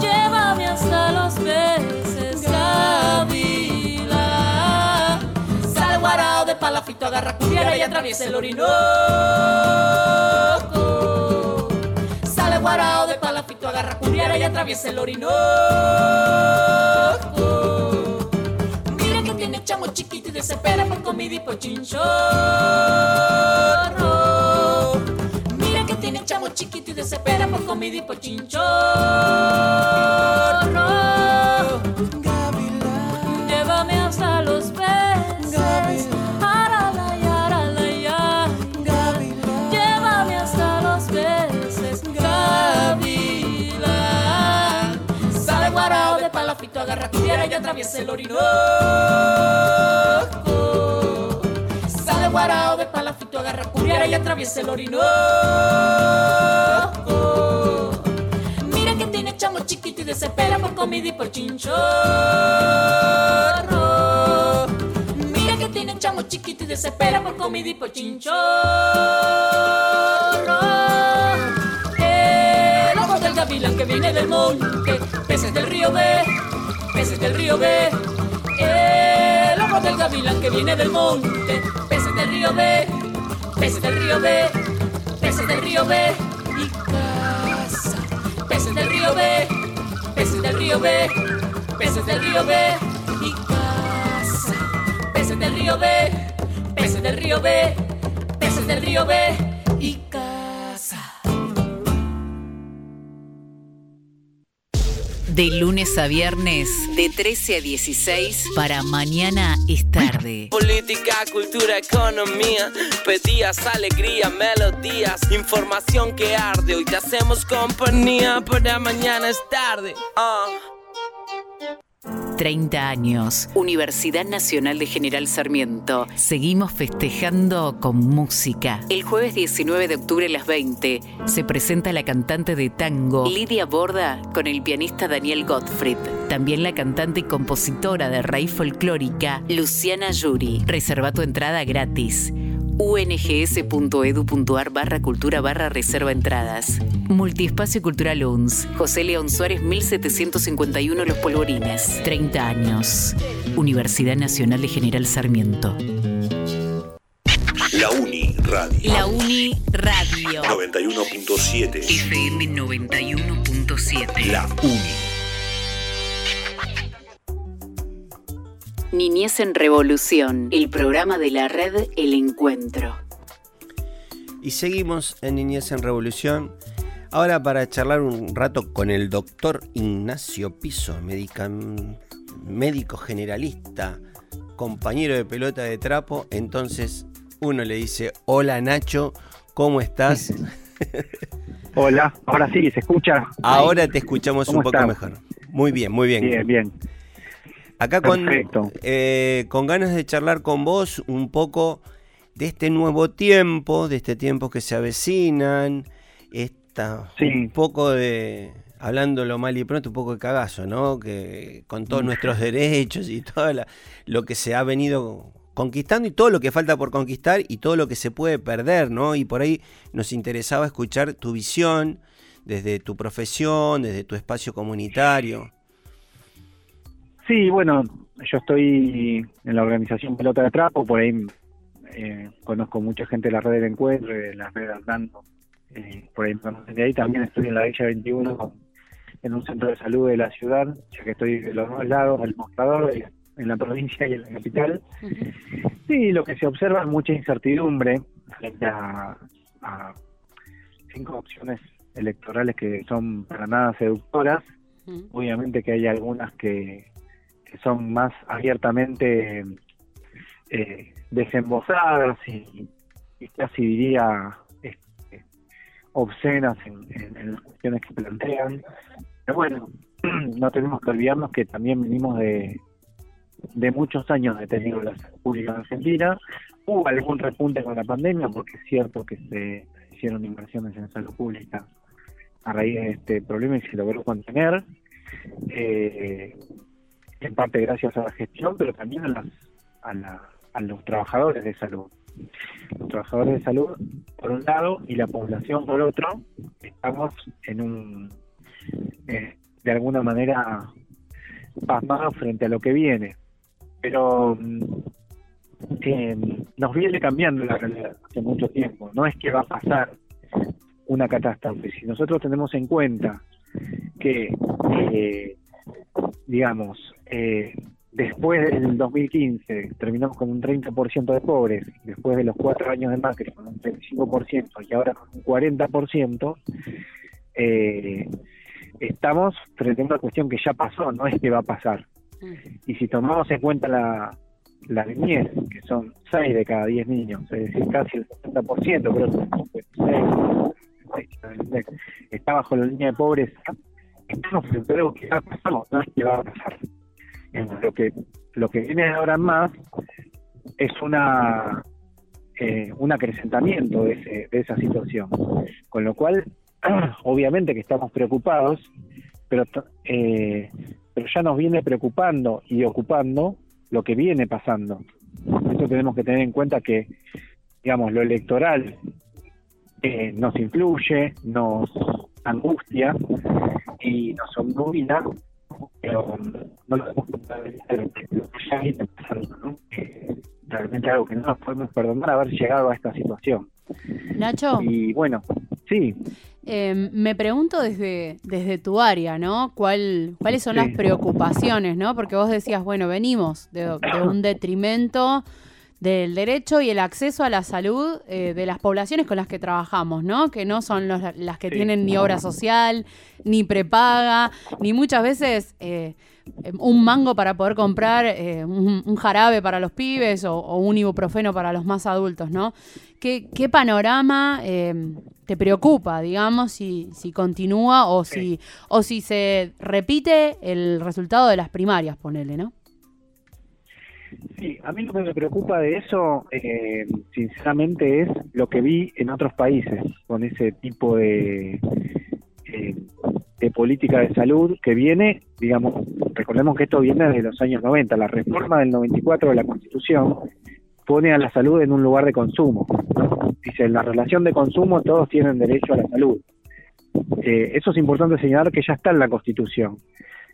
Llévame hasta los peces. Gavila. Sale guarao de palafito, agarra cubiera y atraviesa el orinoco. Sale guarao de palafito, agarra cubiera y atraviesa el orinoco. Mira que chamo chiquito y desespera por comida y por chinchorro. tiene chamo chiquito y desespera por comida y por atraviesa el orinoco. Sale guarao de palafito, agarra cubiera y atraviesa el orinoco. Mira que tiene chamo chiquito y desespera por comida y por chinchorro. Mira que tiene chamo chiquito y desespera por comida y por chinchorro. El ojo del gavilán que viene del monte, peces del río del río B. El ojo del gavilán que viene del monte, peces del río B, peces del río B, peces del río B. Y casa, peces del río B, peces del río B, peces del río B. Y casa, peces del río B, peces del río B, peces del río B. De lunes a viernes, de 13 a 16, para mañana es tarde. Política, cultura, economía, pedías alegría, melodías, información que arde. Hoy te hacemos compañía, para mañana es tarde. Ah. 30 años, Universidad Nacional de General Sarmiento. Seguimos festejando con música. El jueves 19 de octubre a las 20 se presenta la cantante de tango Lidia Borda con el pianista Daniel Gottfried. También la cantante y compositora de raíz folclórica Luciana Yuri. Reserva tu entrada gratis ungs.edu.ar barra cultura barra reserva entradas. Multiespacio Cultural UNS. José León Suárez 1751 Los Polvorines. 30 años. Universidad Nacional de General Sarmiento. La Uni Radio. La Uni Radio. 91.7. FM 91.7. La Uni. Niñez en Revolución, el programa de la red El Encuentro. Y seguimos en Niñez en Revolución. Ahora para charlar un rato con el doctor Ignacio Piso, médica- médico generalista, compañero de pelota de trapo. Entonces uno le dice, hola Nacho, ¿cómo estás? Hola, ahora sí, ¿se escucha? Ahora te escuchamos ¿Cómo un poco estás? mejor. Muy bien, muy bien. Bien, bien. Acá con, eh, con ganas de charlar con vos un poco de este nuevo tiempo, de este tiempo que se avecinan, esta, un poco de, hablándolo mal y pronto, un poco de cagazo, ¿no? Que con todos nuestros derechos y todo lo que se ha venido conquistando y todo lo que falta por conquistar y todo lo que se puede perder, ¿no? Y por ahí nos interesaba escuchar tu visión desde tu profesión, desde tu espacio comunitario. Sí, bueno, yo estoy en la organización Pelota de Trapo, por ahí eh, conozco mucha gente de la red del encuentro, de la red andando, eh, por ahí de ahí, también estoy en la Villa 21 con- en un centro de salud de la ciudad, ya que estoy de los dos lados del mostrador, en la provincia y en la capital. Sí, lo que se observa es mucha incertidumbre frente a, a cinco opciones electorales que son para nada seductoras. Obviamente que hay algunas que, son más abiertamente eh, desembosadas y, casi diría este, obscenas en, las cuestiones que plantean. Pero bueno, no tenemos que olvidarnos que también venimos de, de muchos años de tener la salud pública en Argentina. Hubo algún repunte con la pandemia, porque es cierto que se hicieron inversiones en salud pública a raíz de este problema y se logró contener. Eh, en parte gracias a la gestión, pero también a, las, a, la- a los trabajadores de salud. Los trabajadores de salud, por un lado, y la población, por otro, estamos en un, eh, de alguna manera, pasmados frente a lo que viene. Pero mm, eh, nos viene cambiando la realidad hace mucho tiempo. No es que va a pasar una catástrofe. Si nosotros tenemos en cuenta que, eh, digamos, eh, después del 2015 terminamos con un 30% de pobres, después de los cuatro años de Macri con un 35% y ahora con un 40%, eh, estamos frente a una cuestión que ya pasó, no es que va a pasar. Y si tomamos en cuenta la, la niñez, que son 6 de cada 10 niños, es decir, casi el 60%, pero está bajo la línea de pobreza, estamos frente a algo que ya pasó, no es que va a pasar. Lo que, lo que viene ahora más es una eh, un acrecentamiento de, ese- de esa situación. Con lo cual, obviamente que estamos preocupados, pero, eh, pero ya nos viene preocupando y ocupando lo que viene pasando. Eso tenemos que tener en cuenta que, digamos, lo electoral eh, nos influye, nos angustia y nos obnubila, pero no lo podemos ya viene pasando, ¿no? Que realmente algo que no nos podemos perdonar haber llegado a esta situación. Nacho. Y bueno, sí, Eh, me pregunto desde, desde tu área, ¿no? ¿Cuál, ¿Cuáles son Sí. las preocupaciones, ¿no? Porque vos decías, bueno, venimos de, de un detrimento del derecho y el acceso a la salud eh, de las poblaciones con las que trabajamos, ¿no? Que no son los- las que tienen ni obra social, ni prepaga, ni muchas veces eh, un mango para poder comprar eh, un, un jarabe para los pibes o, o un ibuprofeno para los más adultos, ¿no? ¿Qué, qué panorama eh, te preocupa, digamos, si, si continúa o si, o si se repite el resultado de las primarias, ponele, ¿no? Sí, a mí lo que me preocupa de eso, eh, sinceramente, es lo que vi en otros países con ese tipo de, eh, política de salud que viene, digamos, recordemos que esto viene desde los años 90, la reforma del 94 de la Constitución pone a la salud en un lugar de consumo. Dice, en la relación de consumo todos tienen derecho a la salud. Eh, eso es importante señalar que ya está en la Constitución,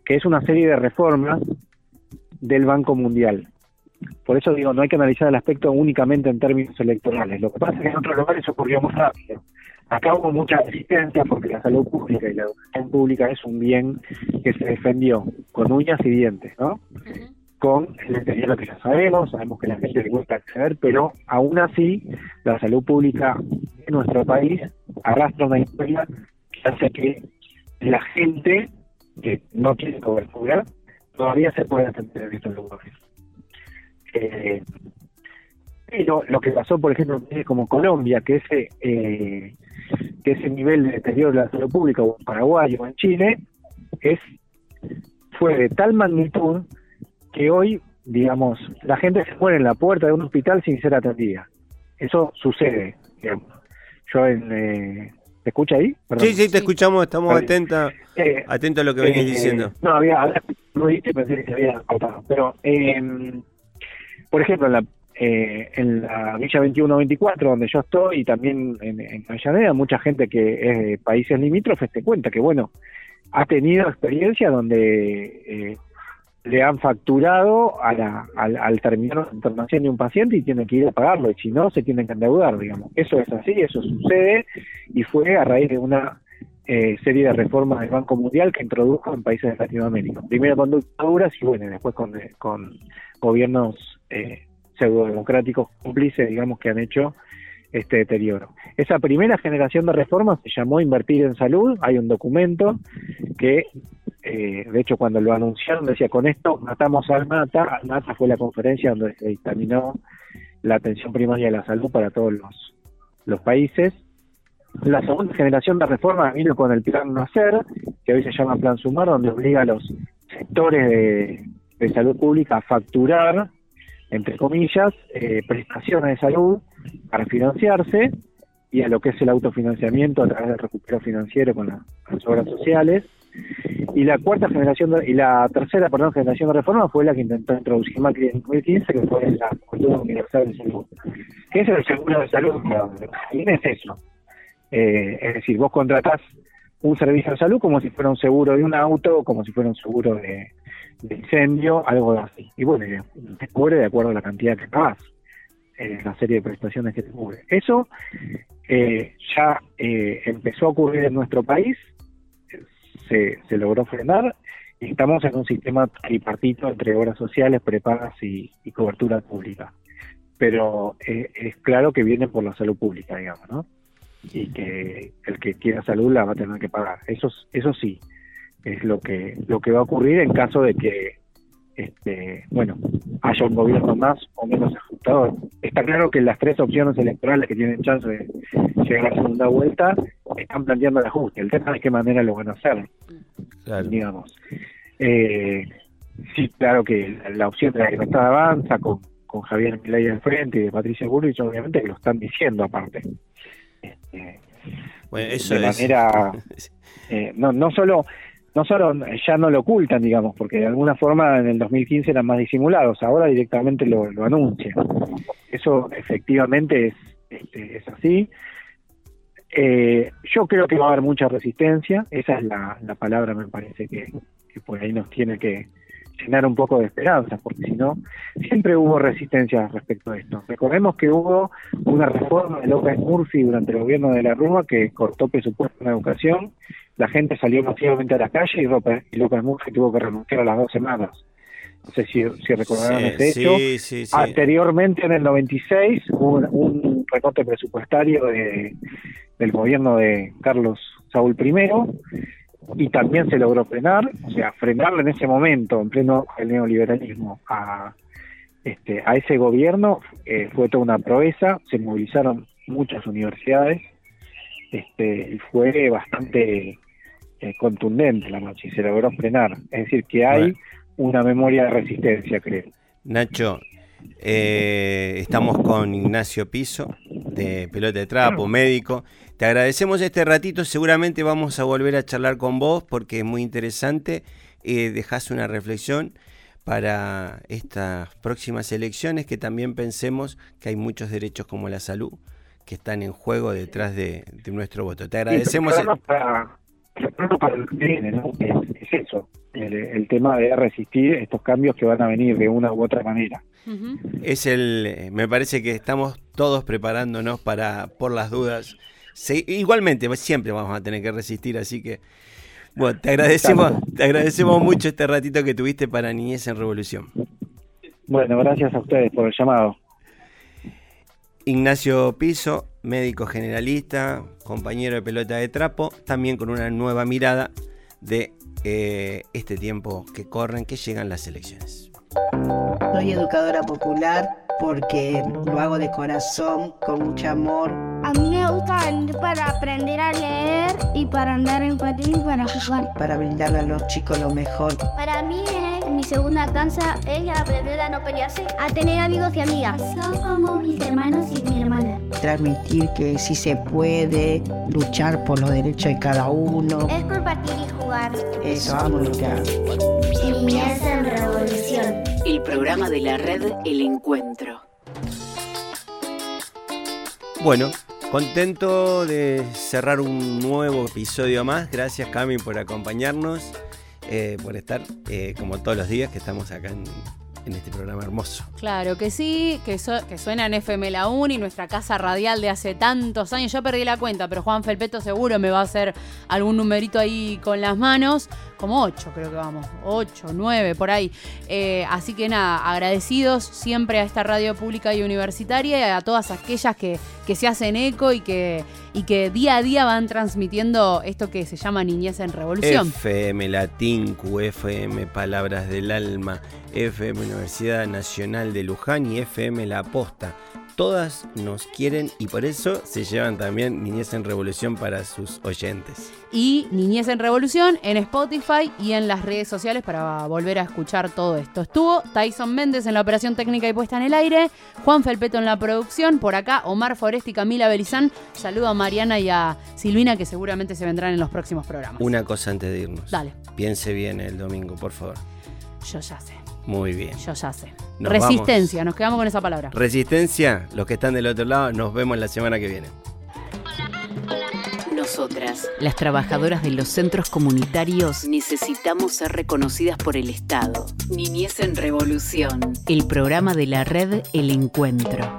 que es una serie de reformas del Banco Mundial. Por eso digo, no hay que analizar el aspecto únicamente en términos electorales. Lo que pasa es que en otros lugares ocurrió más rápido. Acá hubo mucha resistencia porque la salud pública y la educación pública es un bien que se defendió con uñas y dientes, ¿no? Con el deterioro que ya sabemos, sabemos que la gente le cuesta acceder, pero aún así la salud pública de nuestro país arrastra una historia que hace que la gente que no tiene cobertura todavía se puede atender en estos lugares. Eh, pero lo que pasó, por ejemplo, en países como Colombia, que ese eh, que ese nivel de deterioro de la salud pública, o en Paraguay o en Chile, es fue de tal magnitud que hoy, digamos, la gente se muere en la puerta de un hospital sin ser atendida. Eso sucede. digamos. Yo en... Eh, ¿Te escucha ahí? Perdón. Sí, sí, te escuchamos, estamos atentos Eh, a lo que venís eh, diciendo. No, había, pensé que se había cortado. Pero, eh, por ejemplo, en la, eh, en la Villa 21-24, donde yo estoy, y también en, en mucha gente que es de países limítrofes te cuenta que, bueno, ha tenido experiencia donde eh, le han facturado a la- al, al terminar la internación de un paciente y tiene que ir a pagarlo, y si no, se tienen que endeudar, digamos. Eso es así, eso sucede, y fue a raíz de una eh, serie de reformas del Banco Mundial que introdujo en países de Latinoamérica. Primero con dictaduras y bueno, después con, eh, con gobiernos eh, pseudodemocráticos cómplices, digamos, que han hecho este deterioro. Esa primera generación de reformas se llamó Invertir en Salud. Hay un documento que, eh, de hecho, cuando lo anunciaron decía, con esto matamos al MATA. Al MATA fue la conferencia donde se dictaminó la atención primaria de la salud para todos los, los países. La segunda generación de reformas vino con el Plan Nacer, que hoy se llama Plan Sumar, donde obliga a los sectores de, salud pública a facturar, entre comillas, eh, prestaciones de salud para financiarse y a lo que es el autofinanciamiento a través del recupero financiero con la- las obras sociales. Y la cuarta generación, de- y la tercera, perdón, generación de reforma fue la que intentó introducir Macri en 2015, que fue la cobertura universal de salud. que es el seguro de salud? Viene es eso. Eh, es decir, vos contratás un servicio de salud como si fuera un seguro de un auto, como si fuera un seguro de, incendio, algo así. Y bueno, y te cubre de acuerdo a la cantidad que pagas, eh, la serie de prestaciones que te cubre. Eso eh, ya eh, empezó a ocurrir en nuestro país, se, se logró frenar estamos en un sistema tripartito entre obras sociales, prepagas y, y cobertura pública. Pero es claro que viene por la salud pública, digamos, ¿no? Y que el que quiera salud la va a tener que pagar. Eso, eso sí, es lo que, lo que va a ocurrir en caso de que este, bueno, haya un gobierno más o menos ajustador. Está claro que las tres opciones electorales que tienen chance de llegar a la segunda vuelta están planteando el ajuste. El tema es qué manera lo van a hacer, digamos. Eh, sí, claro que la, la opción de la libertad avanza con, con Javier Milei al frente y de Patricia Bullrich, obviamente que lo están diciendo aparte. Este, Bueno, eso de es- manera eh, no no solo no solo ya no lo ocultan digamos porque de alguna forma en el 2015 eran más disimulados ahora directamente lo, lo anuncian. Eso efectivamente es este, es así. Eh, yo creo que va a haber mucha resistencia esa es la, la palabra me parece que, que por ahí nos tiene que llenar un poco de esperanza porque si no siempre hubo resistencia respecto a esto recordemos que hubo una reforma de López Murphy durante el gobierno de la Rúa que cortó presupuesto en educación la gente salió masivamente a la calle y López, y López Murphy tuvo que renunciar a las dos semanas. No sé si, si recordarán Sí, ese sí, hecho. sí. Anteriormente, en el 96, hubo un, un recorte presupuestario de, del gobierno de Carlos Saúl I y también se logró frenar, o sea, frenarlo en ese momento, en pleno el neoliberalismo, a, este, a ese gobierno eh, fue toda una proeza, se movilizaron muchas universidades este, y fue bastante eh, contundente la marcha y se logró frenar. Es decir, que hay una memoria de resistencia, creo. Nacho, eh, estamos con Ignacio Piso, de Pelota de Trapo, médico. Te agradecemos este ratito, seguramente vamos a volver a charlar con vos porque es muy interesante. Eh, dejás una reflexión para estas próximas elecciones, que también pensemos que hay muchos derechos como la salud que están en juego detrás de, de nuestro voto. Te agradecemos. Prepararnos para, para viene, ¿no? Es, es eso, el, el tema de resistir estos cambios que van a venir de una u otra manera. Es el, me parece que estamos todos preparándonos para, por las dudas. Se- igualmente, pues, siempre vamos a tener que resistir, así que, bueno, te agradecemos, te agradecemos mucho este ratito que tuviste para Niñez en Revolución. Bueno, gracias a ustedes por el llamado. Ignacio Piso, médico generalista, compañero de pelota de trapo, también con una nueva mirada de eh, este tiempo que corren, que llegan las elecciones. Soy educadora popular porque lo hago de corazón, con mucho amor. A mí me gusta venir para aprender a leer y para andar en patín y para jugar. para brindarle a los chicos lo mejor. Para mí es mi segunda danza es aprender a no pelearse, a tener amigos y amigas. Son como mis hermanos y mi hermana. Transmitir que sí se puede luchar por los derechos de cada uno. Es compartir y Eso amo lo que hago. Niñez en revolución. El programa de la red El Encuentro. Bueno, contento de cerrar un nuevo episodio más. Gracias Cami por acompañarnos, eh, por estar eh, como todos los días que estamos acá en, en este programa hermoso. Claro que sí, que, que suena en FM La Uni, nuestra casa radial de hace tantos años. Yo perdí la cuenta, pero Juan Felpeto seguro me va a hacer algún numerito ahí con las manos. Como ocho creo que vamos, ocho, nueve, por ahí. Eh, así que nada, agradecidos siempre a esta radio pública y universitaria y a todas aquellas que, que se hacen eco y que, y que día a día van transmitiendo esto que se llama Niñez en Revolución. FM Latín, QFM Palabras del Alma, FM Universidad Nacional de Luján y FM La Posta. Todas nos quieren y por eso se llevan también Niñez en Revolución para sus oyentes. y Niñez en Revolución en Spotify y en las redes sociales para volver a escuchar todo esto. Estuvo Tyson Méndez en la operación técnica y puesta en el aire, Juan Felpeto en la producción, por acá Omar Foresti y Camila Belizán. Saludo a Mariana y a Silvina que seguramente se vendrán en los próximos programas. Una cosa antes de irnos. Dale. Piense bien el domingo, por favor. Yo ya sé, Muy bien. yo ya sé. Nos Resistencia, nos quedamos con esa palabra. Resistencia, los que están del otro lado, nos vemos la semana que viene. Nosotras, las trabajadoras de los centros comunitarios, necesitamos ser reconocidas por el Estado. Niñez en Revolución. El programa de la red El Encuentro.